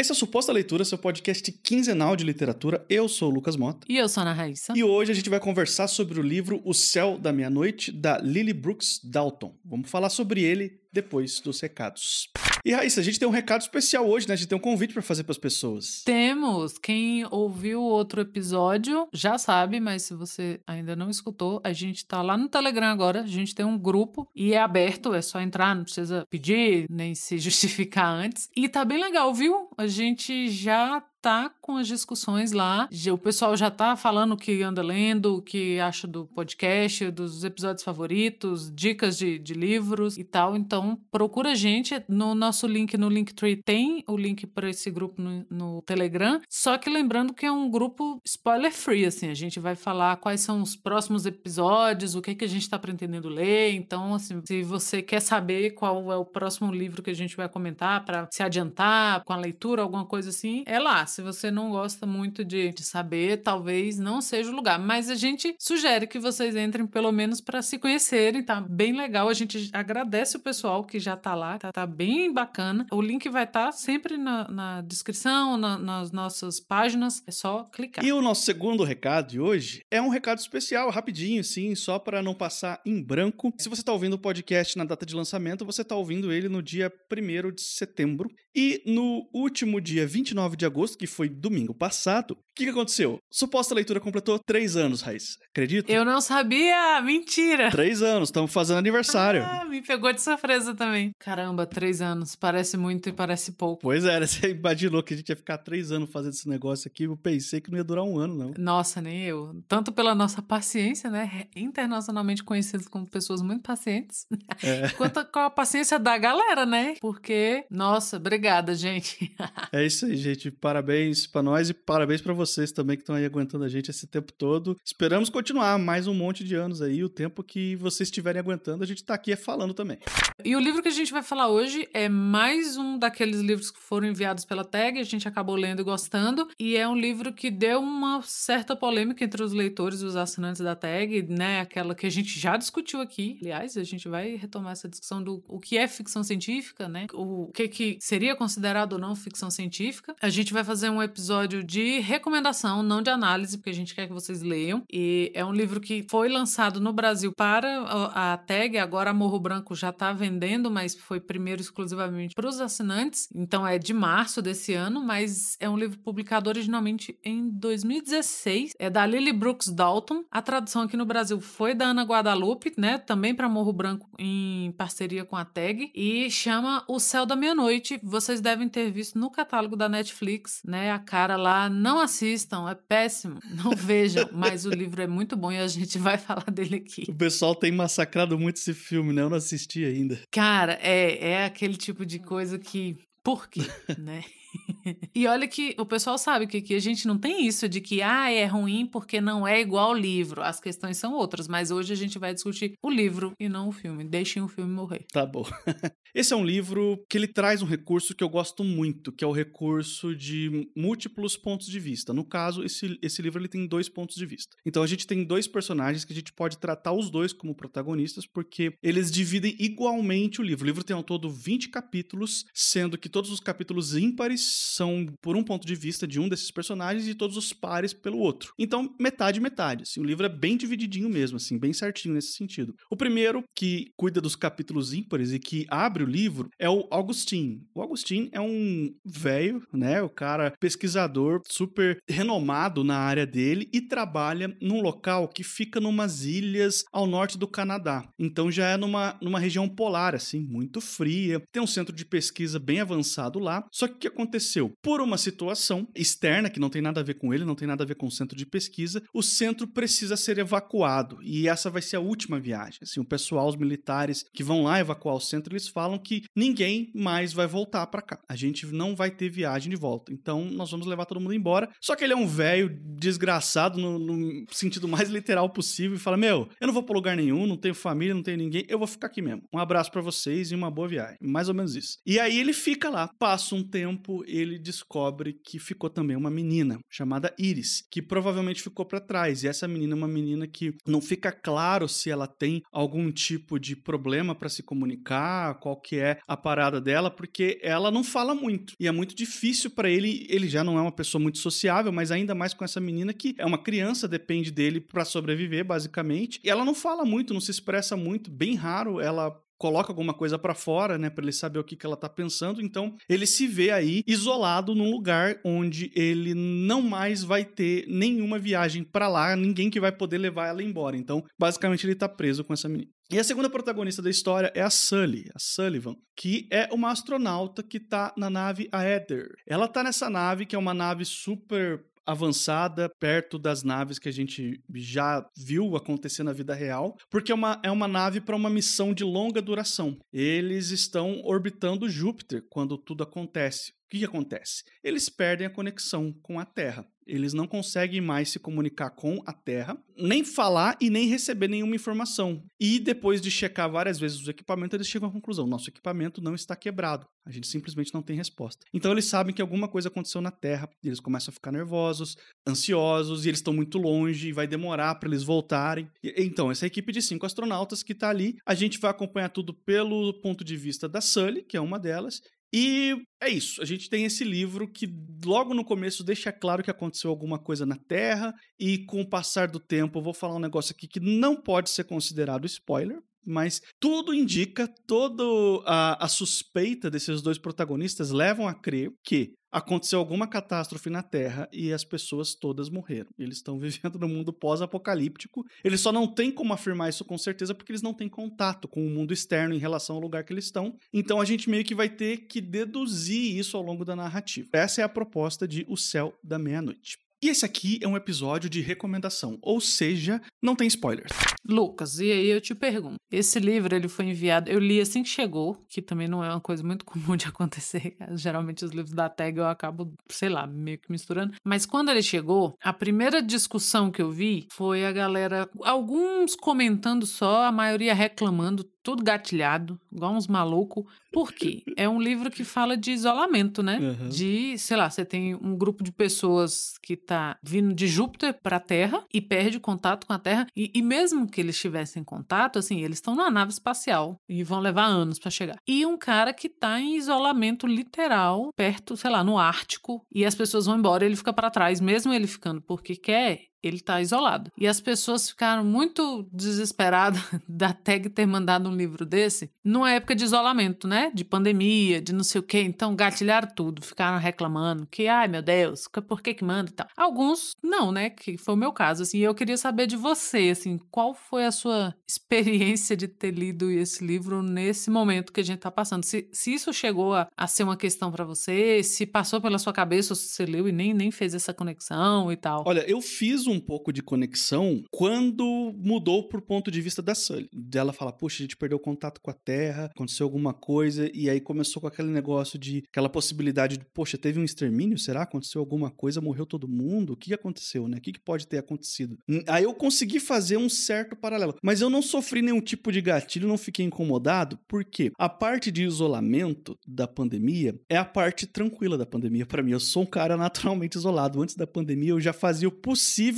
Esse é o Suposta Leitura, seu podcast quinzenal de literatura. Eu sou o Lucas Mota. E eu sou a Ana Raíssa. E hoje a gente vai conversar sobre o livro O Céu da Meia-Noite, da Lily Brooks Dalton. Vamos falar sobre ele depois dos recados. E Raíssa, a gente tem um recado especial hoje, né? A gente tem um convite para fazer para as pessoas. Temos. Quem ouviu outro episódio já sabe, mas se você ainda não escutou, a gente tá lá no Telegram agora. A gente tem um grupo e é aberto, é só entrar, não precisa pedir nem se justificar antes. E tá bem legal, viu? A gente já tá com as discussões lá. O pessoal já tá falando o que anda lendo, o que acha do podcast, dos episódios favoritos, dicas de, de livros e tal. Então, procura a gente. No nosso link, no Linktree, tem o link para esse grupo no, no, Telegram. Só que lembrando que é um grupo spoiler free, assim. A gente vai falar quais são os próximos episódios, o que, que a gente tá pretendendo ler. Então, assim, se você quer saber qual é o próximo livro que a gente vai comentar para se adiantar com a leitura, alguma coisa assim, é lá se você não gosta muito de, de saber, talvez não seja o lugar. Mas a gente sugere que vocês entrem pelo menos para se conhecerem, tá bem legal. A gente agradece o pessoal que já tá lá, tá, tá bem bacana. O link vai estar tá sempre na, na descrição, na, nas nossas páginas. É só clicar. E o nosso segundo recado de hoje é um recado especial, rapidinho, sim, só para não passar em branco. Se você tá ouvindo o podcast na data de lançamento, você tá ouvindo ele no dia 1 de setembro. E no último dia 29 de agosto, que foi domingo passado, que, que aconteceu? Suposta leitura completou três anos, Raiz. Acredita? Eu não sabia! Mentira! Três anos, estamos fazendo aniversário. Ah, me pegou de surpresa também. Caramba, três anos. Parece muito e parece pouco. Pois é, você imaginou que a gente ia ficar três anos fazendo esse negócio aqui. Eu pensei que não ia durar um ano, não. Nossa, nem eu. Tanto pela nossa paciência, né? Internacionalmente conhecidos como pessoas muito pacientes. É. Quanto com a paciência da galera, né? Porque, nossa, obrigada, gente. é isso aí, gente. Parabéns para nós e parabéns para vocês também que estão aí aguentando a gente esse tempo todo. Esperamos continuar mais um monte de anos aí. O tempo que vocês estiverem aguentando, a gente está aqui falando também. E o livro que a gente vai falar hoje é mais um daqueles livros que foram enviados pela tag, a gente acabou lendo e gostando, e é um livro que deu uma certa polêmica entre os leitores e os assinantes da tag, né? Aquela que a gente já discutiu aqui. Aliás, a gente vai retomar essa discussão do o que é ficção científica, né? O que, que seria considerado ou não ficção científica. A gente vai fazer um episódio de recomendação, não de análise, porque a gente quer que vocês leiam. E é um livro que foi lançado no Brasil para a tag, agora Morro Branco já está vendendo, mas foi primeiro exclusivamente para os assinantes. Então é de março desse ano, mas é um livro publicado originalmente em 2016. É da Lily Brooks Dalton. A tradução aqui no Brasil foi da Ana Guadalupe, né? Também para Morro Branco em parceria com a tag. E chama O Céu da Meia-Noite. Vocês devem ter visto no catálogo da Netflix né? A cara lá, não assistam, é péssimo, não vejam, mas o livro é muito bom e a gente vai falar dele aqui. O pessoal tem massacrado muito esse filme, né? Eu não assisti ainda. Cara, é, é aquele tipo de coisa que. Por quê, né? e olha que o pessoal sabe que aqui a gente não tem isso de que ah, é ruim porque não é igual ao livro. As questões são outras, mas hoje a gente vai discutir o livro e não o filme. Deixem o filme morrer. Tá bom. Esse é um livro que ele traz um recurso que eu gosto muito, que é o recurso de múltiplos pontos de vista. No caso, esse, esse livro ele tem dois pontos de vista. Então a gente tem dois personagens que a gente pode tratar os dois como protagonistas, porque eles dividem igualmente o livro. O livro tem ao todo 20 capítulos, sendo que todos os capítulos ímpares são por um ponto de vista de um desses personagens e todos os pares pelo outro. Então, metade, metade. Assim, o livro é bem divididinho mesmo, assim, bem certinho nesse sentido. O primeiro, que cuida dos capítulos ímpares e que abre o livro, é o Augustin. O Augustin é um velho, né? O cara pesquisador super renomado na área dele e trabalha num local que fica numas ilhas ao norte do Canadá. Então já é numa, numa região polar, assim, muito fria. Tem um centro de pesquisa bem avançado lá. Só que o que acontece aconteceu? Por uma situação externa, que não tem nada a ver com ele, não tem nada a ver com o centro de pesquisa, o centro precisa ser evacuado. E essa vai ser a última viagem. Assim, o pessoal, os militares que vão lá evacuar o centro, eles falam que ninguém mais vai voltar para cá. A gente não vai ter viagem de volta. Então, nós vamos levar todo mundo embora. Só que ele é um velho desgraçado no, no sentido mais literal possível e fala: Meu, eu não vou pra lugar nenhum, não tenho família, não tenho ninguém, eu vou ficar aqui mesmo. Um abraço para vocês e uma boa viagem. Mais ou menos isso. E aí ele fica lá, passa um tempo, ele descobre que ficou também uma menina chamada Iris, que provavelmente ficou para trás. E essa menina é uma menina que não fica claro se ela tem algum tipo de problema para se comunicar, qual que é a parada dela, porque ela não fala muito. E é muito difícil para ele, ele já não é uma pessoa muito sociável, mas ainda mais com essa menina que é uma criança, depende dele para sobreviver, basicamente. E ela não fala muito, não se expressa muito, bem raro ela coloca alguma coisa para fora, né, para ele saber o que, que ela tá pensando. Então, ele se vê aí isolado num lugar onde ele não mais vai ter nenhuma viagem para lá, ninguém que vai poder levar ela embora. Então, basicamente ele tá preso com essa menina. E a segunda protagonista da história é a Sully, a Sullivan, que é uma astronauta que tá na nave Aether. Ela tá nessa nave, que é uma nave super avançada perto das naves que a gente já viu acontecer na vida real, porque é uma, é uma nave para uma missão de longa duração. Eles estão orbitando Júpiter quando tudo acontece. O que, acontece? Eles perdem a conexão com a Terra. Eles não conseguem mais se comunicar com a Terra, nem falar e nem receber nenhuma informação. E depois de checar várias vezes os equipamentos, eles chegam à conclusão: nosso equipamento não está quebrado. A gente simplesmente não tem resposta. Então eles sabem que alguma coisa aconteceu na Terra, eles começam a ficar nervosos, ansiosos, e eles estão muito longe, e vai demorar para eles voltarem. E, então, essa equipe de cinco astronautas que está ali, a gente vai acompanhar tudo pelo ponto de vista da Sully, que é uma delas, e é isso. A gente tem esse livro que logo no começo deixa claro que aconteceu alguma coisa na Terra, e com o passar do tempo, eu vou falar um negócio aqui que não pode ser considerado spoiler, mas tudo indica, toda a, a, suspeita desses dois protagonistas levam a crer que aconteceu alguma catástrofe na Terra e as pessoas todas morreram. Eles estão vivendo no mundo pós-apocalíptico. Eles só não têm como afirmar isso com certeza porque eles não têm contato com o mundo externo em relação ao lugar que eles estão. Então a gente meio que vai ter que deduzir isso ao longo da narrativa. Essa é a proposta de O Céu da Meia-Noite. E esse aqui é um episódio de recomendação, ou seja, não tem spoilers. Lucas, e aí eu te pergunto, esse livro ele foi enviado, eu li assim que chegou, que também não é uma coisa muito comum de acontecer, geralmente os livros da tag eu acabo, sei lá, meio que misturando, mas quando ele chegou, a primeira discussão que eu vi foi a galera, alguns comentando só, a maioria reclamando, tudo gatilhado, igual uns malucos. Por quê? É um livro que fala de isolamento, né? Uhum. De, sei lá, você tem um grupo de pessoas que tá vindo de Júpiter para a Terra e perde contato com a Terra. E, e mesmo que eles tivessem contato, assim, eles estão numa nave espacial e vão levar anos para chegar. E um cara que tá em isolamento literal, perto, sei lá, no Ártico, e as pessoas vão embora, ele fica para trás, mesmo ele ficando porque quer, ele está isolado. E as pessoas ficaram muito desesperadas da tag ter mandado um livro desse numa época de isolamento, né? De pandemia, de não sei o quê. Então, gatilharam tudo, ficaram reclamando que, ai meu Deus, por que que manda e tal. Alguns não, né? Que foi o meu caso, assim. Eu queria saber de você, assim, qual foi a sua experiência de ter lido esse livro nesse momento que a gente está passando? Se, se isso chegou a, a ser uma questão para você, se passou pela sua cabeça, se você leu e nem, nem fez essa conexão e tal. Olha, eu fiz um pouco de conexão quando mudou pro ponto de vista da Sully. Dela falar, puxa, a gente perdeu contato com a Terra, aconteceu alguma coisa, e aí começou com aquele negócio de aquela possibilidade de, poxa, teve um extermínio? Será? Aconteceu alguma coisa? Morreu todo mundo? O que aconteceu, né? O que pode ter acontecido? Aí eu consegui fazer um certo paralelo. Mas eu não sofri nenhum tipo de gatilho, não fiquei incomodado, porque a parte de isolamento da pandemia é a parte tranquila da pandemia para mim. Eu sou um cara naturalmente isolado. Antes da pandemia, eu já fazia o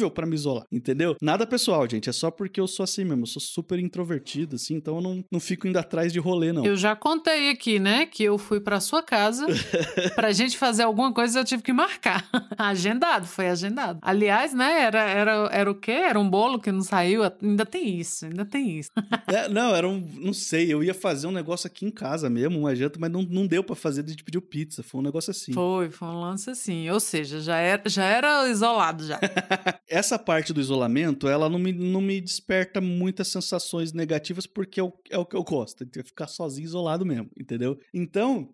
possível para me isolar, entendeu? Nada pessoal, gente. É só porque eu sou assim mesmo. Eu sou super introvertido, assim, então eu não, não fico indo atrás de rolê, não. Eu já contei aqui, né, que eu fui pra sua casa pra gente fazer alguma coisa eu tive que marcar. agendado, foi agendado. Aliás, né, era, era, era o quê? Era um bolo que não saiu? Ainda tem isso, ainda tem isso. é, não, era um. Não sei, eu ia fazer um negócio aqui em casa mesmo, uma janta, mas não, não deu para fazer, a gente pediu pizza. Foi um negócio assim. Foi, foi um lance assim. Ou seja, já era, já era isolado já. Essa parte do isolamento, ela não me, não me desperta muitas sensações negativas porque é o, é o que eu gosto, de ficar sozinho, isolado mesmo, entendeu? Então,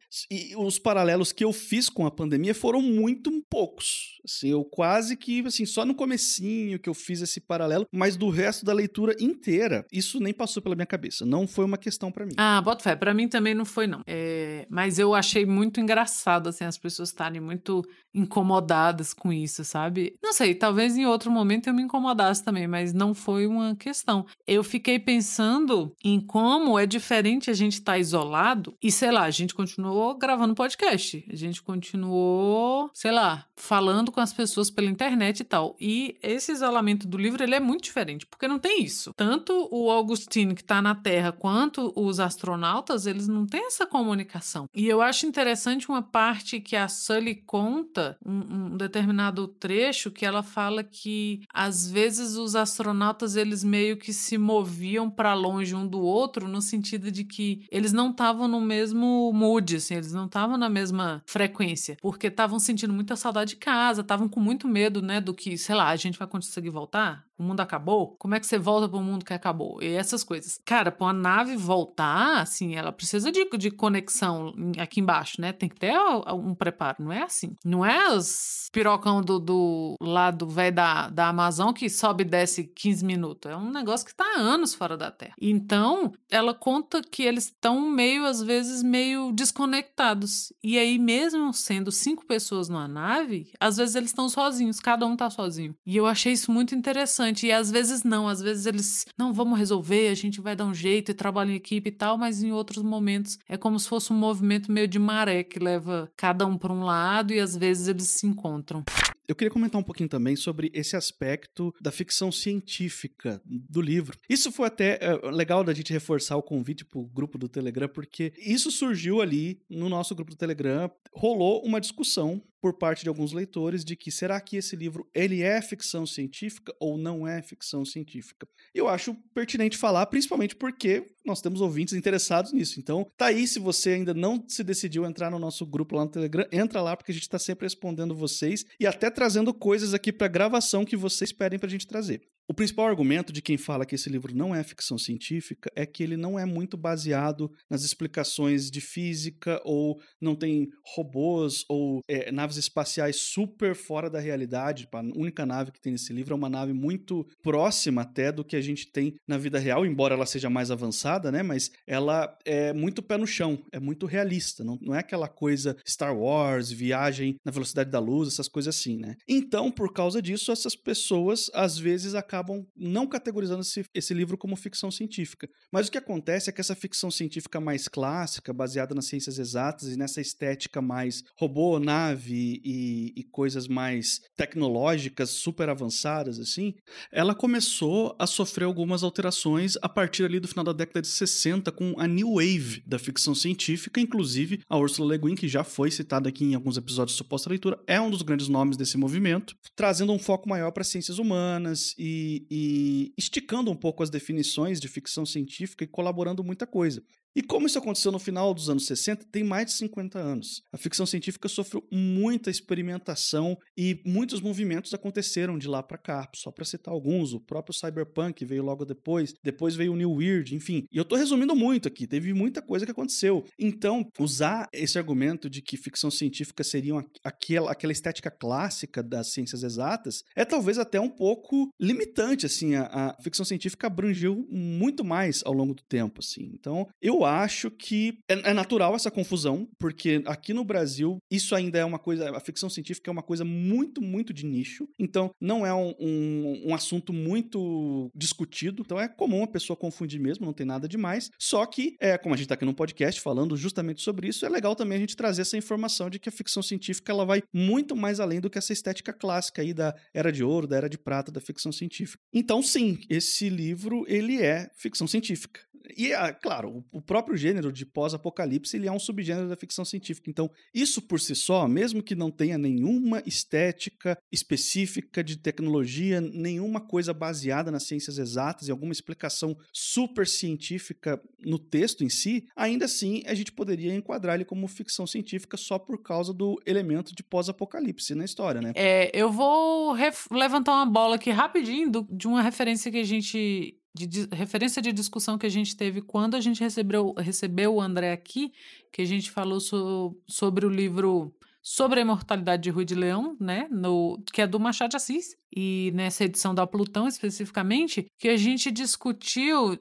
os paralelos que eu fiz com a pandemia foram muito poucos. Assim, eu quase que, assim, só no comecinho que eu fiz esse paralelo, mas do resto da leitura inteira, isso nem passou pela minha cabeça. Não foi uma questão para mim. Ah, bota fé. Pra mim também não foi, não. É, mas eu achei muito engraçado, assim, as pessoas estarem muito incomodadas com isso, sabe? Não sei, talvez em outro momento eu me incomodasse também, mas não foi uma questão. Eu fiquei pensando em como é diferente a gente estar tá isolado e, sei lá, a gente continuou gravando podcast, a gente continuou, sei lá, falando com as pessoas pela internet e tal. E esse isolamento do livro, ele é muito diferente, porque não tem isso. Tanto o Augustine que tá na Terra quanto os astronautas, eles não têm essa comunicação. E eu acho interessante uma parte que a Sully conta, um, um determinado trecho que ela fala que às vezes os astronautas eles meio que se moviam para longe um do outro no sentido de que eles não estavam no mesmo mood, assim, eles não estavam na mesma frequência, porque estavam sentindo muita saudade de casa, estavam com muito medo, né, do que, sei lá, a gente vai conseguir voltar? O mundo acabou? Como é que você volta para o mundo que acabou? E essas coisas. Cara, para uma nave voltar, assim, ela precisa de, de conexão aqui embaixo, né? Tem que ter um preparo, não é assim. Não é os pirocão do, do lado velho da, da Amazon que sobe e desce 15 minutos. É um negócio que está há anos fora da Terra. Então, ela conta que eles estão meio, às vezes, meio desconectados. E aí, mesmo sendo cinco pessoas numa nave, às vezes eles estão sozinhos, cada um tá sozinho. E eu achei isso muito interessante e às vezes não, às vezes eles, não, vamos resolver, a gente vai dar um jeito e trabalha em equipe e tal, mas em outros momentos é como se fosse um movimento meio de maré que leva cada um para um lado e às vezes eles se encontram. Eu queria comentar um pouquinho também sobre esse aspecto da ficção científica do livro. Isso foi até é, legal da gente reforçar o convite para o grupo do Telegram, porque isso surgiu ali no nosso grupo do Telegram. Rolou uma discussão por parte de alguns leitores de que será que esse livro ele é ficção científica ou não é ficção científica. Eu acho pertinente falar, principalmente porque nós temos ouvintes interessados nisso. Então, tá aí, se você ainda não se decidiu entrar no nosso grupo lá no Telegram, entra lá porque a gente está sempre respondendo vocês e até trazendo coisas aqui para gravação que vocês pedem para a gente trazer. O principal argumento de quem fala que esse livro não é ficção científica é que ele não é muito baseado nas explicações de física ou não tem robôs ou é, naves espaciais super fora da realidade. A única nave que tem nesse livro é uma nave muito próxima até do que a gente tem na vida real, embora ela seja mais avançada, né? Mas ela é muito pé no chão, é muito realista. Não, não é aquela coisa Star Wars, viagem na velocidade da luz, essas coisas assim, né? Então, por causa disso, essas pessoas às vezes acabam acabam não categorizando esse, esse livro como ficção científica. Mas o que acontece é que essa ficção científica mais clássica, baseada nas ciências exatas e nessa estética mais robô, nave e, e coisas mais tecnológicas, super avançadas, assim, ela começou a sofrer algumas alterações a partir ali do final da década de 60 com a New Wave da ficção científica, inclusive a Ursula Le Guin, que já foi citada aqui em alguns episódios de suposta leitura, é um dos grandes nomes desse movimento, trazendo um foco maior para ciências humanas e e, esticando um pouco as definições de ficção científica e colaborando muita coisa. E como isso aconteceu no final dos anos 60, tem mais de 50 anos. A ficção científica sofreu muita experimentação e muitos movimentos aconteceram de lá para cá. Só para citar alguns, o próprio Cyberpunk veio logo depois, depois veio o New Weird, enfim. E eu tô resumindo muito aqui, teve muita coisa que aconteceu. Então, usar esse argumento de que ficção científica seria aquela, aquela estética clássica das ciências exatas é talvez até um pouco limitante, assim. A, a ficção científica abrangeu muito mais ao longo do tempo, assim. Então, eu acho que é, é, natural essa confusão, porque aqui no Brasil isso ainda é uma coisa, a ficção científica é uma coisa muito, muito de nicho, então não é um, um, um assunto muito discutido, então é comum a pessoa confundir mesmo, não tem nada demais, só que, é, como a gente está aqui no podcast falando justamente sobre isso, é legal também a gente trazer essa informação de que a ficção científica ela vai muito mais além do que essa estética clássica aí da Era de Ouro, da Era de Prata da ficção científica. Então sim, esse livro ele é ficção científica. E, é, claro, o próprio gênero de pós-apocalipse ele é um subgênero da ficção científica. Então, isso por si só, mesmo que não tenha nenhuma estética específica de tecnologia, nenhuma coisa baseada nas ciências exatas e alguma explicação super científica no texto em si, ainda assim a gente poderia enquadrar ele como ficção científica só por causa do elemento de pós-apocalipse na história, né? É, eu vou levantar uma bola aqui rapidinho do, de uma referência que a gente de, de, referência de discussão que a gente teve quando a gente recebeu, recebeu o André aqui, que a gente falou so, sobre o livro sobre a imortalidade de Rui de Leão, né? No, que é do Machado de Assis e nessa edição da Plutão especificamente, que a gente discutiu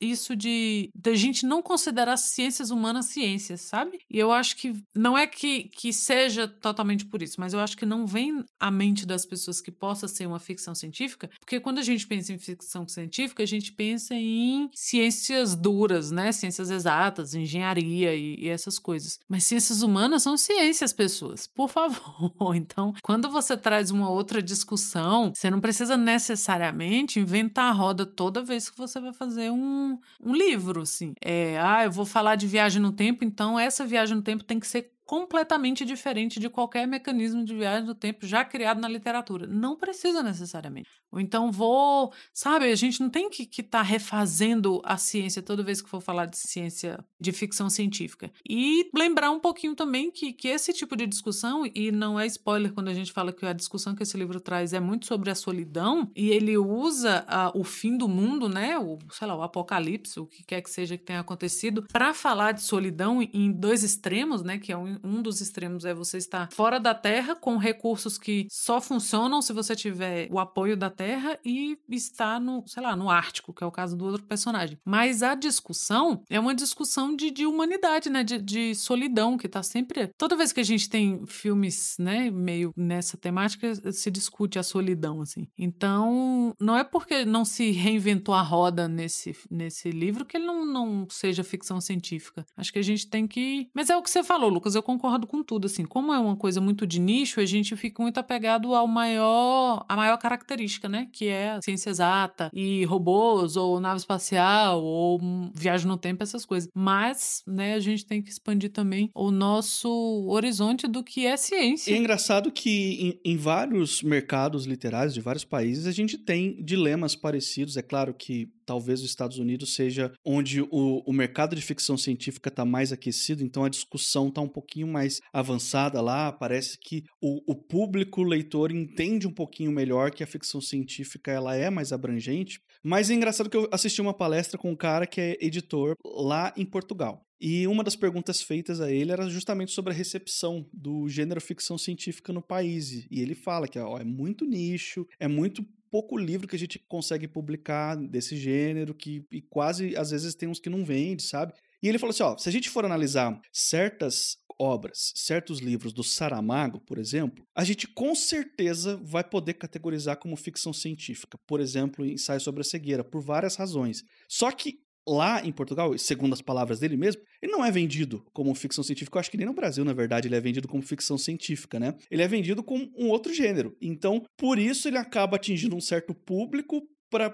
isso de da gente não considerar ciências humanas ciências, sabe? E eu acho que não é que, que seja totalmente por isso, mas eu acho que não vem à mente das pessoas que possa ser uma ficção científica, porque quando a gente pensa em ficção científica, a gente pensa em ciências duras, né? Ciências exatas, engenharia e, e essas coisas. Mas ciências humanas são ciências, pessoas. Por favor. Então, quando você traz uma outra discussão você não precisa necessariamente inventar a roda toda vez que você vai fazer um, um livro, assim. É, ah, eu vou falar de viagem no tempo, então essa viagem no tempo tem que ser completamente diferente de qualquer mecanismo de viagem do tempo já criado na literatura. Não precisa necessariamente. Ou então vou, sabe, a gente não tem que estar tá refazendo a ciência toda vez que for falar de ciência de ficção científica. E lembrar um pouquinho também que, que esse tipo de discussão, e não é spoiler quando a gente fala que a discussão que esse livro traz é muito sobre a solidão, e ele usa o fim do mundo, né, o, sei lá, o apocalipse, o que quer que seja que tenha acontecido, para falar de solidão em dois extremos, né, que é um um dos extremos é você estar fora da Terra com recursos que só funcionam se você tiver o apoio da Terra e estar no, sei lá, no Ártico, que é o caso do outro personagem. Mas a discussão é uma discussão de, de humanidade, né? De, de solidão, que tá sempre. Toda vez que a gente tem filmes, né, meio nessa temática, se discute a solidão, assim. Então, não é porque não se reinventou a roda nesse, nesse livro que ele não, não seja ficção científica. Acho que a gente tem que. Mas é o que você falou, Lucas. Eu concordo com tudo, assim. Como é uma coisa muito de nicho, a gente fica muito apegado ao maior, a maior característica, né? Que é a ciência exata e robôs, ou nave espacial, ou viagem no tempo, essas coisas. Mas, né, a gente tem que expandir também o nosso horizonte do que é ciência. É engraçado que em, em vários mercados literários de vários países a gente tem dilemas parecidos. É claro que talvez os Estados Unidos seja onde o, o mercado de ficção científica está mais aquecido, então a discussão está um pouquinho mais avançada lá. Parece que o, o público leitor entende um pouquinho melhor que a ficção científica ela é mais abrangente. Mas é engraçado que eu assisti uma palestra com um cara que é editor lá em Portugal. E uma das perguntas feitas a ele era justamente sobre a recepção do gênero ficção científica no país. E ele fala que ó, é muito nicho, é muito pouco livro que a gente consegue publicar desse gênero, que e quase às vezes tem uns que não vende, sabe? E ele falou assim: ó, se a gente for analisar certas obras, certos livros do Saramago, por exemplo, a gente com certeza vai poder categorizar como ficção científica. Por exemplo, ensaio sobre a cegueira, por várias razões. Só que lá em Portugal, segundo as palavras dele mesmo, ele não é vendido como ficção científica. Eu acho que nem no Brasil, na verdade, ele é vendido como ficção científica, né? Ele é vendido com um outro gênero. Então, por isso ele acaba atingindo um certo público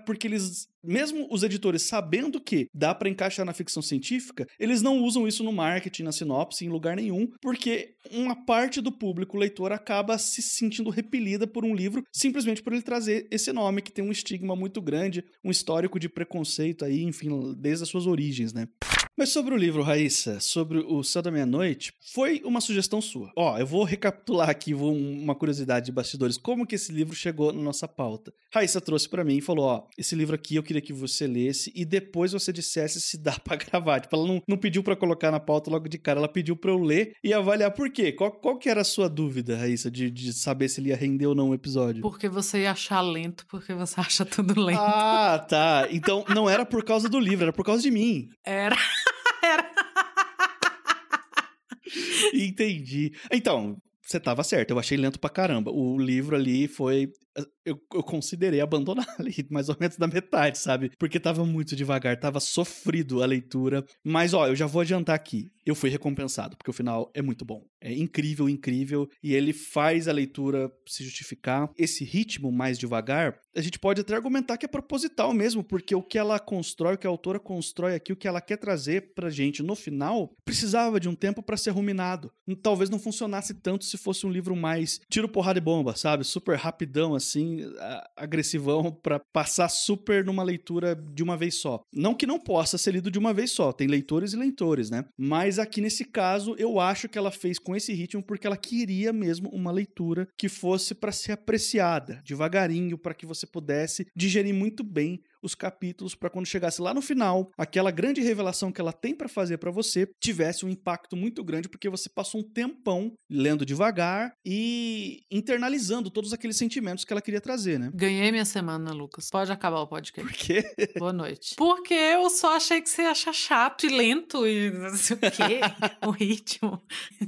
porque eles mesmo os editores sabendo que dá para encaixar na ficção científica, eles não usam isso no marketing, na sinopse, em lugar nenhum, porque uma parte do público leitor acaba se sentindo repelida por um livro simplesmente por ele trazer esse nome que tem um estigma muito grande, um histórico de preconceito aí, enfim, desde as suas origens, né? Mas sobre o livro, Raíssa, sobre o Céu da Meia-Noite, foi uma sugestão sua. Ó, eu vou recapitular aqui vou uma curiosidade de bastidores, como que esse livro chegou na nossa pauta. Raíssa trouxe para mim e falou, ó, esse livro aqui eu queria que você lesse e depois você dissesse se dá para gravar. Tipo, ela não, não pediu para colocar na pauta logo de cara, ela pediu para eu ler e avaliar por quê. Qual, qual que era a sua dúvida, Raíssa, de, de saber se ele ia render ou não o episódio? Porque você ia achar lento, porque você acha tudo lento. Ah, tá. Então não era por causa do livro, era por causa de mim. Era. Entendi. Então, você tava certo, eu achei lento pra caramba. O livro ali foi eu, eu considerei abandonar ali, mais ou menos da metade, sabe? Porque tava muito devagar, tava sofrido a leitura. Mas, ó, eu já vou adiantar aqui. Eu fui recompensado, porque o final é muito bom. É incrível, incrível. E ele faz a leitura se justificar. Esse ritmo mais devagar, a gente pode até argumentar que é proposital mesmo, porque o que ela constrói, o que a autora constrói aqui, o que ela quer trazer pra gente no final, precisava de um tempo para ser ruminado. Talvez não funcionasse tanto se fosse um livro mais tiro, porrada e bomba, sabe? Super rapidão, assim, agressivão para passar super numa leitura de uma vez só. Não que não possa ser lido de uma vez só, tem leitores e leitores, né? Mas aqui nesse caso, eu acho que ela fez com esse ritmo porque ela queria mesmo uma leitura que fosse para ser apreciada, devagarinho, para que você pudesse digerir muito bem os capítulos para quando chegasse lá no final, aquela grande revelação que ela tem para fazer para você tivesse um impacto muito grande, porque você passou um tempão lendo devagar e internalizando todos aqueles sentimentos que ela queria trazer, né? Ganhei minha semana, Lucas. Pode acabar o podcast. Por quê? Boa noite. Porque eu só achei que você ia achar chato e lento e não sei o quê, o ritmo,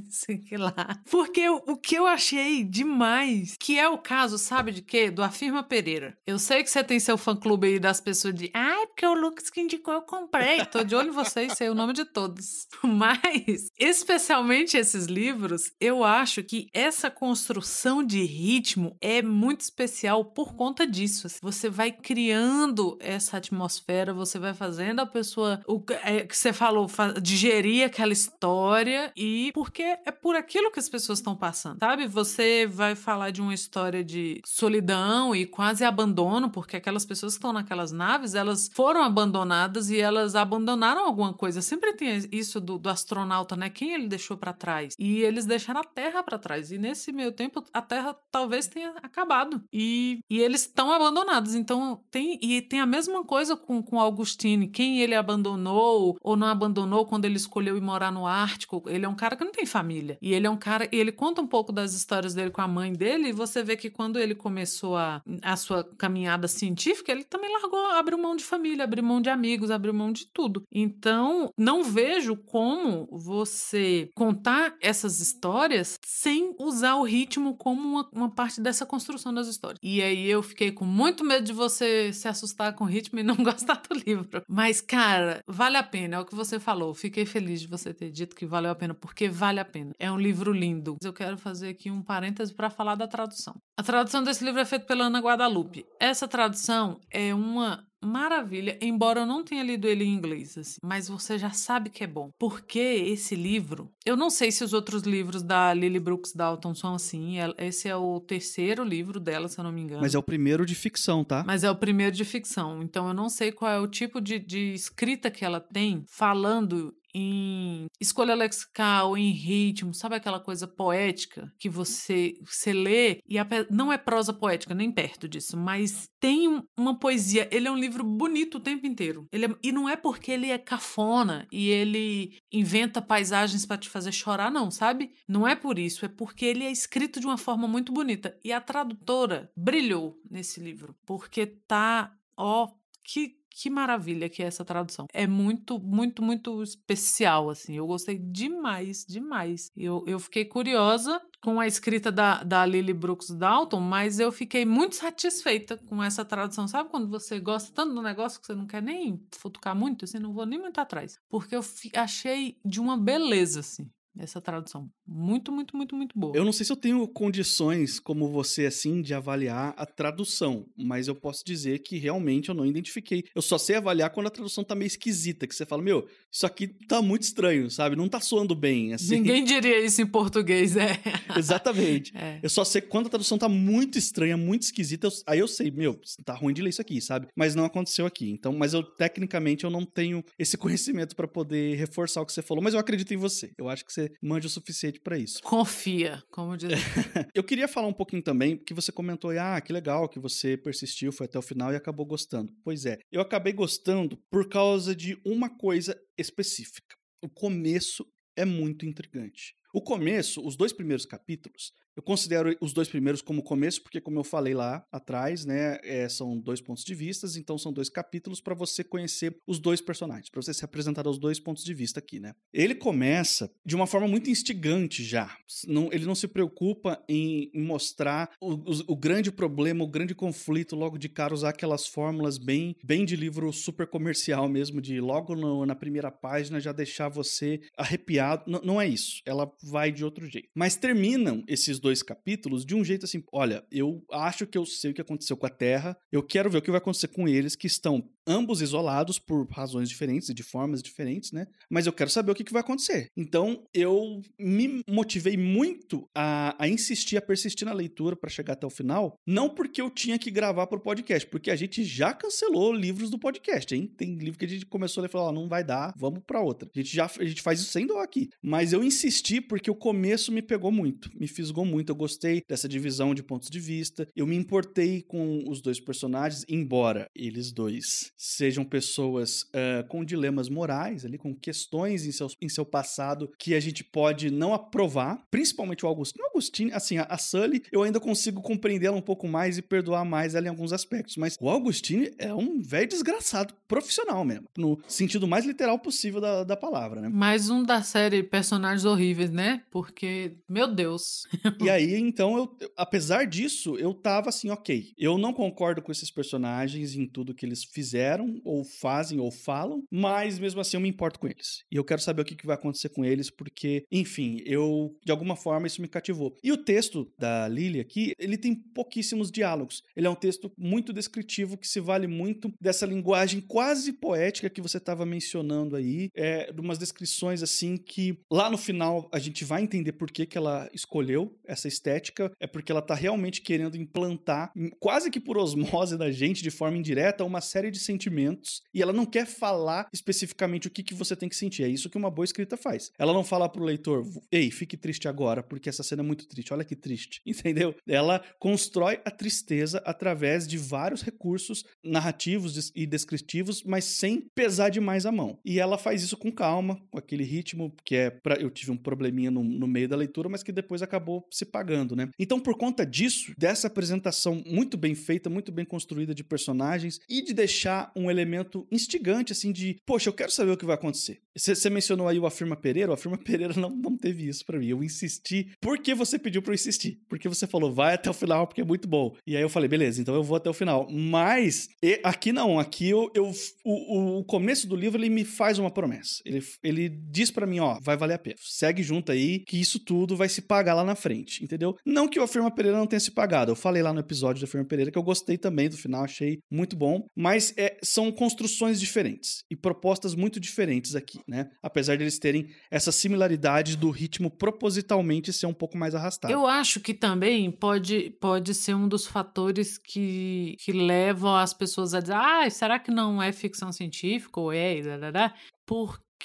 sei lá. Porque o que eu achei demais, que é o caso, sabe de quê? Do Afirma Pereira. Eu sei que você tem seu fã-clube aí das pessoas de ai, porque o Lucas que indicou, eu comprei. Tô de olho em vocês, sei o nome de todos. Mas, especialmente esses livros, eu acho que essa construção de ritmo é muito especial por conta disso. Você vai criando essa atmosfera, você vai fazendo a pessoa, o é, que você falou, digerir aquela história e porque é por aquilo que as pessoas estão passando, sabe? Você vai falar de uma história de solidão e quase abandono, porque aquelas pessoas que estão naquelas naves, elas foram abandonadas e elas abandonaram alguma coisa. Sempre tem isso do, do astronauta, né? Quem ele deixou para trás? E eles deixaram a Terra para trás. E nesse meio tempo, a Terra talvez tenha acabado. E, e eles estão abandonados. Então, tem e tem a mesma coisa com, com Augustine. Quem ele abandonou ou não abandonou quando ele escolheu ir morar no Ártico. Ele é um cara que não tem família. E ele é um cara. Ele conta um pouco das histórias dele com a mãe dele. E você vê que quando ele começou a, a sua caminhada científica, ele também largou, abriu mão de família, abriu mão de amigos, abriu mão de tudo. Então, não vejo como você contar essas histórias sem usar o ritmo como uma, uma parte dessa construção das histórias. E aí eu fiquei com muito medo de você se assustar com o ritmo e não gostar do livro. Mas, cara, vale a pena, é o que você falou. Fiquei feliz de você ter dito que valeu a pena, porque vale a pena. É um livro lindo. Eu quero fazer aqui um parêntese para falar da tradução. A tradução desse livro é feita pela Ana Guadalupe. Essa tradução é uma maravilha, embora eu não tenha lido ele em inglês, assim, mas você já sabe que é bom. Porque esse livro, eu não sei se os outros livros da Lily Brooks Dalton são assim, esse é o terceiro livro dela, se eu não me engano. Mas é o primeiro de ficção, tá? Mas é o primeiro de ficção, então eu não sei qual é o tipo de, de escrita que ela tem falando em escolha lexical, em ritmo, sabe aquela coisa poética que você, você lê e a, não é prosa poética, nem perto disso, mas tem uma poesia. Ele é um livro bonito o tempo inteiro. Ele é, e não é porque ele é cafona e ele inventa paisagens para te fazer chorar, não, sabe? Não é por isso, é porque ele é escrito de uma forma muito bonita. E a tradutora brilhou nesse livro, porque tá, ó, que que maravilha que é essa tradução. É muito, muito, muito especial, assim. Eu gostei demais, demais. Eu, eu fiquei curiosa com a escrita da, da Lily Brooks Dalton, mas eu fiquei muito satisfeita com essa tradução. Sabe quando você gosta tanto do negócio que você não quer nem futucar muito, assim, não vou nem muito atrás. Porque eu achei de uma beleza, assim essa tradução. Muito, muito, muito, muito boa. Eu não sei se eu tenho condições, como você, assim, de avaliar a tradução, mas eu posso dizer que realmente eu não identifiquei. Eu só sei avaliar quando a tradução tá meio esquisita, que você fala, meu, isso aqui tá muito estranho, sabe? Não tá soando bem, assim. Ninguém diria isso em português, é. Exatamente. É. Eu só sei quando a tradução tá muito estranha, muito esquisita, eu, aí eu sei, meu, tá ruim de ler isso aqui, sabe? Mas não aconteceu aqui. Então, mas eu, tecnicamente, eu não tenho esse conhecimento para poder reforçar o que você falou, mas eu acredito em você. Eu acho que você mande o suficiente para isso. Confia, como diz. eu queria falar um pouquinho também, que você comentou, ah, que legal que você persistiu, foi até o final e acabou gostando. Pois é, eu acabei gostando por causa de uma coisa específica. O começo é muito intrigante. O começo, os dois primeiros capítulos, eu considero os dois primeiros como começo, porque, como eu falei lá atrás, né, é, são dois pontos de vista, então são dois capítulos para você conhecer os dois personagens, para você se apresentar aos dois pontos de vista aqui, né? Ele começa de uma forma muito instigante já. Não, ele não se preocupa em, mostrar o, o, o, grande problema, o grande conflito logo de cara, usar aquelas fórmulas bem, bem de livro super comercial mesmo, de logo no, na primeira página já deixar você arrepiado. N não é isso. Ela vai de outro jeito. Mas terminam esses dois capítulos de um jeito assim: olha, eu acho que eu sei o que aconteceu com a Terra, eu quero ver o que vai acontecer com eles, que estão ambos isolados por razões diferentes e de formas diferentes, né? Mas eu quero saber o que, que vai acontecer. Então, eu me motivei muito a, a insistir, a persistir na leitura para chegar até o final, não porque eu tinha que gravar para o podcast, porque a gente já cancelou livros do podcast, hein? Tem livro que a gente começou a ler e falou, oh, não vai dar, vamos para outra. A gente já a gente faz isso sem dó aqui. Mas eu insisti porque o começo me pegou muito, me fisgou muito muito, eu gostei dessa divisão de pontos de vista. Eu me importei com os dois personagens, embora eles dois sejam pessoas uh, com dilemas morais ali, com questões em seu, em seu passado que a gente pode não aprovar, principalmente o Augustine. O Augustine, assim, a, a Sully, eu ainda consigo compreendê-la um pouco mais e perdoar mais ela em alguns aspectos, mas o Augustine é um velho desgraçado profissional mesmo, no sentido mais literal possível da, da palavra, né? Mais um da série Personagens Horríveis, né? Porque, meu Deus. e aí, então, eu, apesar disso, eu tava assim, ok, eu não concordo com esses personagens em tudo que eles fizeram, ou fazem, ou falam, mas mesmo assim eu me importo com eles. E eu quero saber o que, que vai acontecer com eles, porque, enfim, eu, de alguma forma, isso me cativou. E o texto da Lily aqui, ele tem pouquíssimos diálogos. Ele é um texto muito descritivo que se vale muito dessa linguagem quase poética que você estava mencionando aí, é, de umas descrições assim que lá no final a gente vai entender por que, que ela escolheu essa estética, é porque ela está realmente querendo implantar, quase que por osmose da gente, de forma indireta, uma série de sentimentos e ela não quer falar especificamente o que, que você tem que sentir. É isso que uma boa escrita faz. Ela não fala pro leitor, ei, fique triste agora, porque essa cena é muito triste, olha que triste, entendeu? Ela constrói a tristeza através de vários recursos narrativos e descritivos, mas sem pesar demais a mão. E ela faz isso com calma, com aquele ritmo que é para eu tive um probleminha no, no meio da leitura, mas que depois acabou se pagando, né? Então, por conta disso, dessa apresentação muito bem feita, muito bem construída de personagens e de deixar um elemento instigante, assim, de, poxa, eu quero saber o que vai acontecer. Você mencionou aí o Afirma Pereira, o Afirma Pereira não, não teve isso para mim. Eu insisti. Por que você pediu pra eu insistir? Porque você falou, vai até o final, porque é muito bom. E aí eu falei, beleza, então eu vou até o final. Mas aqui não, aqui eu, eu o, o começo do livro ele me faz uma promessa. Ele, ele diz para mim, ó, vai valer a pena. Segue junto aí, que isso tudo vai se pagar lá na frente, entendeu? Não que o Afirma Pereira não tenha se pagado. Eu falei lá no episódio do Afirma Pereira que eu gostei também do final, achei muito bom. Mas é, são construções diferentes e propostas muito diferentes aqui, né? Apesar de eles terem essa similaridade do ritmo propositalmente ser um pouco mais arrastado. Eu acho que também pode, pode ser um dos fatores que, que levam as pessoas a dizer, ah, será que não é ficção científica ou é?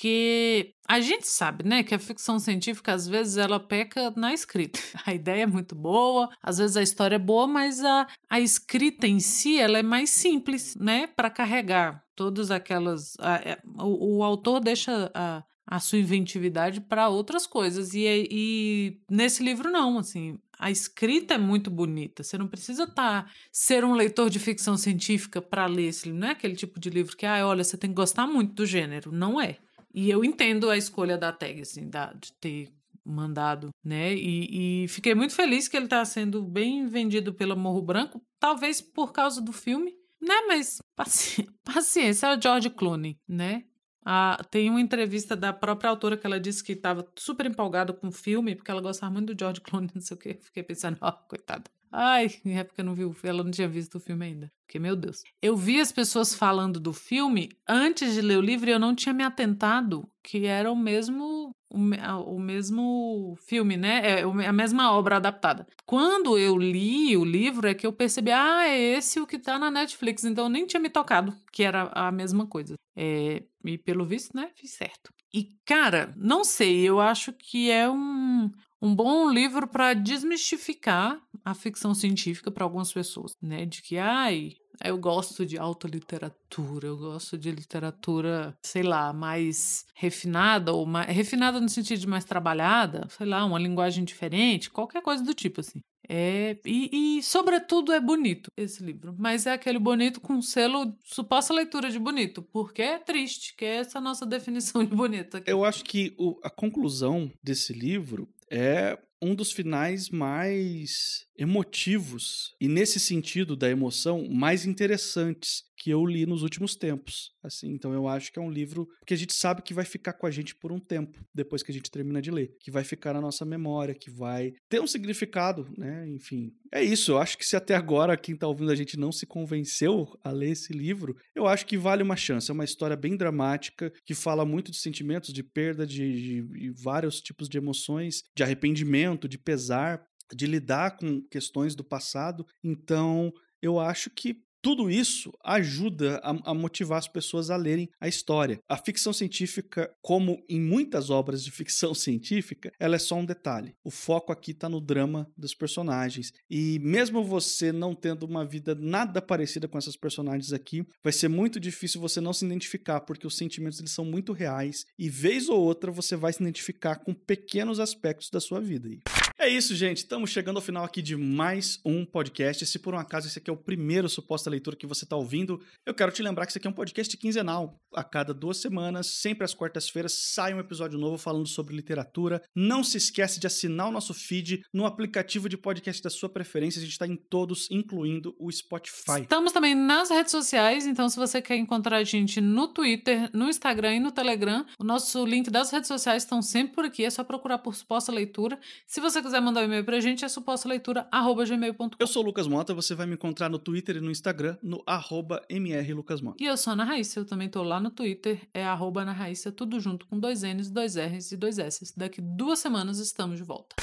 Porque a gente sabe, né, que a ficção científica às vezes ela peca na escrita. A ideia é muito boa, às vezes a história é boa, mas a, a escrita em si ela é mais simples, né, para carregar todas aquelas. A, a, é, o, o, autor deixa a, a sua inventividade para outras coisas e, e nesse livro não, assim, a escrita é muito bonita. Você não precisa tá, ser um leitor de ficção científica para ler esse livro. Não é aquele tipo de livro que, ah, olha, você tem que gostar muito do gênero. Não é. E eu entendo a escolha da tag, assim, da, de ter mandado, né? E, e fiquei muito feliz que ele está sendo bem vendido pelo Morro Branco, talvez por causa do filme, né? Mas paci paciência, é o George Clooney, né? Ah, tem uma entrevista da própria autora que ela disse que estava super empolgada com o filme, porque ela gostava muito do George Clooney, não sei o quê. Fiquei pensando, ó, oh, coitada. Ai, é porque não viu, ela não tinha visto o filme ainda. Porque, meu Deus. Eu vi as pessoas falando do filme antes de ler o livro e eu não tinha me atentado que era o mesmo o, mesmo filme, né? É a mesma obra adaptada. Quando eu li o livro é que eu percebi, ah, é esse o que tá na Netflix. Então eu nem tinha me tocado que era a mesma coisa. É, e pelo visto, né, fiz certo. E, cara, não sei, eu acho que é um, um bom livro para desmistificar a ficção científica para algumas pessoas, né? De que, ai, eu gosto de autoliteratura, eu gosto de literatura, sei lá, mais refinada, ou mais, refinada no sentido de mais trabalhada, sei lá, uma linguagem diferente, qualquer coisa do tipo, assim. É, e, e, sobretudo, é bonito esse livro. Mas é aquele bonito com selo, suposta leitura de bonito, porque é triste, que é essa nossa definição de bonito. Aqui. Eu acho que o, a conclusão desse livro é um dos finais mais emotivos e nesse sentido da emoção mais interessantes que eu li nos últimos tempos. Assim, então eu acho que é um livro que a gente sabe que vai ficar com a gente por um tempo depois que a gente termina de ler, que vai ficar na nossa memória, que vai ter um significado, né? Enfim, é isso. Eu acho que se até agora quem está ouvindo a gente não se convenceu a ler esse livro, eu acho que vale uma chance. É uma história bem dramática que fala muito de sentimentos, de perda, de, de, de vários tipos de emoções, de arrependimento, de pesar, de lidar com questões do passado. Então, eu acho que Tudo isso ajuda a, a, motivar as pessoas a lerem a história. A ficção científica, como em muitas obras de ficção científica, ela é só um detalhe. O foco aqui está no drama dos personagens. E mesmo você não tendo uma vida nada parecida com essas personagens aqui, vai ser muito difícil você não se identificar, porque os sentimentos eles são muito reais e vez ou outra você vai se identificar com pequenos aspectos da sua vida. É isso, gente. Estamos chegando ao final aqui de mais um podcast. Se por um acaso esse aqui é o primeiro suposta leitura que você está ouvindo, eu quero te lembrar que esse aqui é um podcast quinzenal. A cada duas semanas, sempre às quartas-feiras, sai um episódio novo falando sobre literatura. Não se esquece de assinar o nosso feed no aplicativo de podcast da sua preferência. A gente está em todos, incluindo o Spotify. Estamos também nas redes sociais, então se você quer encontrar a gente no Twitter, no Instagram e no Telegram, o nosso link das redes sociais estão sempre por aqui. É só procurar por suposta leitura. Se você quiser mandar um e-mail pra gente, é supostaleitura.gmail.com. Eu sou o Lucas Mota, você vai me encontrar no Twitter e no Instagram, no arroba mrlucasmota. E eu sou a Ana Raíssa, eu também tô lá no Twitter, é arroba Ana Raíssa, tudo junto com dois N's, dois R's e dois S's. Daqui duas semanas estamos de volta.